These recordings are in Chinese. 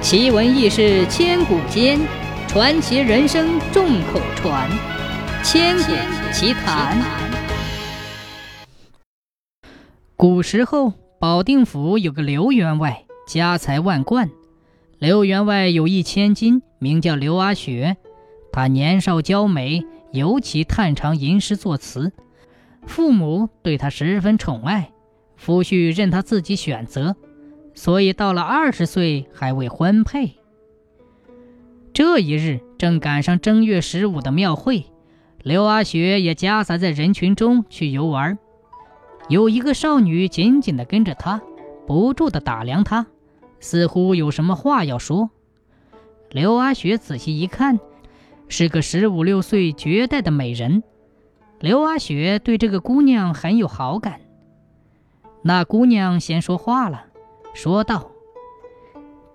奇闻异事千古间，传奇人生众口传。千古奇谈。古时候，保定府有个刘员外，家财万贯。刘员外有一千金，名叫刘阿雪。他年少娇美，尤其擅长吟诗作词，父母对他十分宠爱，夫婿任他自己选择。所以到了二十岁还未婚配。这一日正赶上正月十五的庙会，刘阿雪也夹杂在人群中去游玩。有一个少女紧紧地跟着她，不住地打量她，似乎有什么话要说。刘阿雪仔细一看，是个十五六岁绝代的美人。刘阿雪对这个姑娘很有好感。那姑娘先说话了。说道：“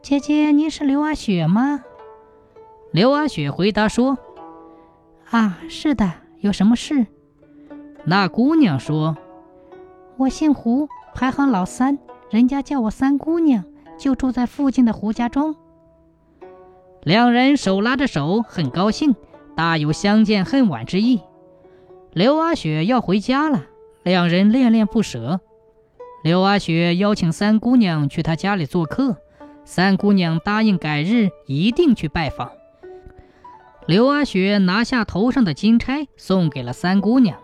姐姐，您是刘阿雪吗？”刘阿雪回答说：“啊，是的，有什么事？”那姑娘说：“我姓胡，排行老三，人家叫我三姑娘，就住在附近的胡家庄。”两人手拉着手，很高兴，大有相见恨晚之意。刘阿雪要回家了，两人恋恋不舍。刘阿雪邀请三姑娘去她家里做客，三姑娘答应改日一定去拜访。刘阿雪拿下头上的金钗送给了三姑娘，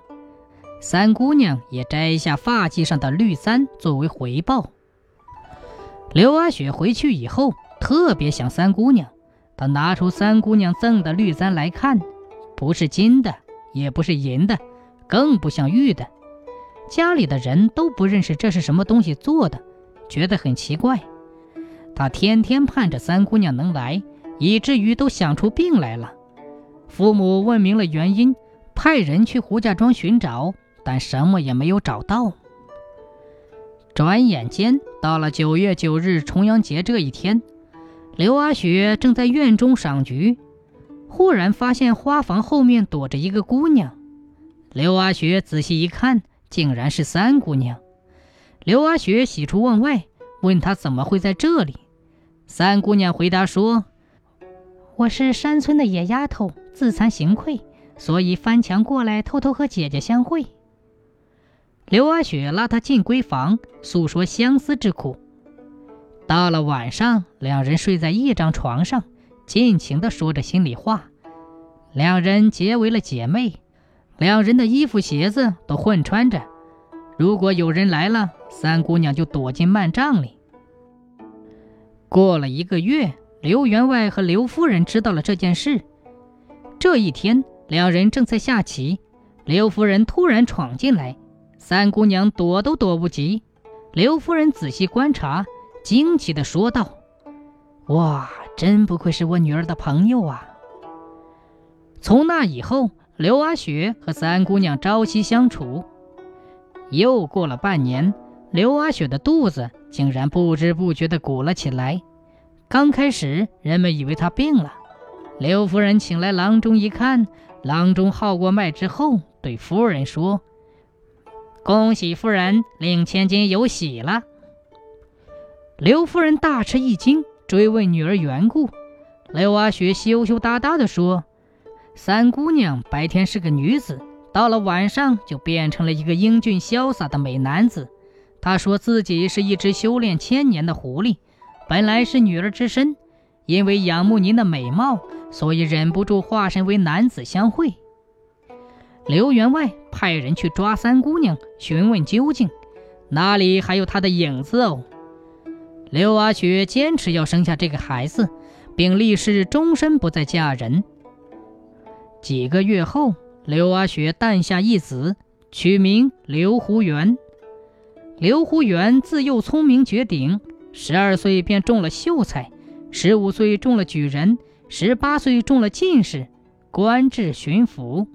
三姑娘也摘下发髻上的绿簪作为回报。刘阿雪回去以后特别想三姑娘，她拿出三姑娘赠的绿簪来看，不是金的，也不是银的，更不像玉的。家里的人都不认识这是什么东西做的，觉得很奇怪。他天天盼着三姑娘能来，以至于都想出病来了。父母问明了原因，派人去胡家庄寻找，但什么也没有找到。转眼间到了九月九日重阳节这一天，刘阿雪正在院中赏菊，忽然发现花房后面躲着一个姑娘。刘阿雪仔细一看。竟然是三姑娘，刘阿雪喜出望外，问她怎么会在这里。三姑娘回答说：“我是山村的野丫头，自惭形愧，所以翻墙过来，偷偷和姐姐相会。”刘阿雪拉她进闺房，诉说相思之苦。到了晚上，两人睡在一张床上，尽情地说着心里话，两人结为了姐妹。两人的衣服、鞋子都混穿着。如果有人来了，三姑娘就躲进幔帐里。过了一个月，刘员外和刘夫人知道了这件事。这一天，两人正在下棋，刘夫人突然闯进来，三姑娘躲都躲不及。刘夫人仔细观察，惊奇地说道：“哇，真不愧是我女儿的朋友啊！”从那以后。刘阿雪和三姑娘朝夕相处。又过了半年，刘阿雪的肚子竟然不知不觉地鼓了起来。刚开始，人们以为她病了。刘夫人请来郎中一看，郎中号过脉之后，对夫人说：“恭喜夫人，令千金有喜了。”刘夫人大吃一惊，追问女儿缘故。刘阿雪羞羞答答地说。三姑娘白天是个女子，到了晚上就变成了一个英俊潇洒的美男子。她说自己是一只修炼千年的狐狸，本来是女儿之身，因为仰慕您的美貌，所以忍不住化身为男子相会。刘员外派人去抓三姑娘，询问究竟，哪里还有她的影子哦？刘阿雪坚持要生下这个孩子，并立誓终身不再嫁人。几个月后，刘阿雪诞下一子，取名刘胡元。刘胡元自幼聪明绝顶，十二岁便中了秀才，十五岁中了举人，十八岁中了进士，官至巡抚。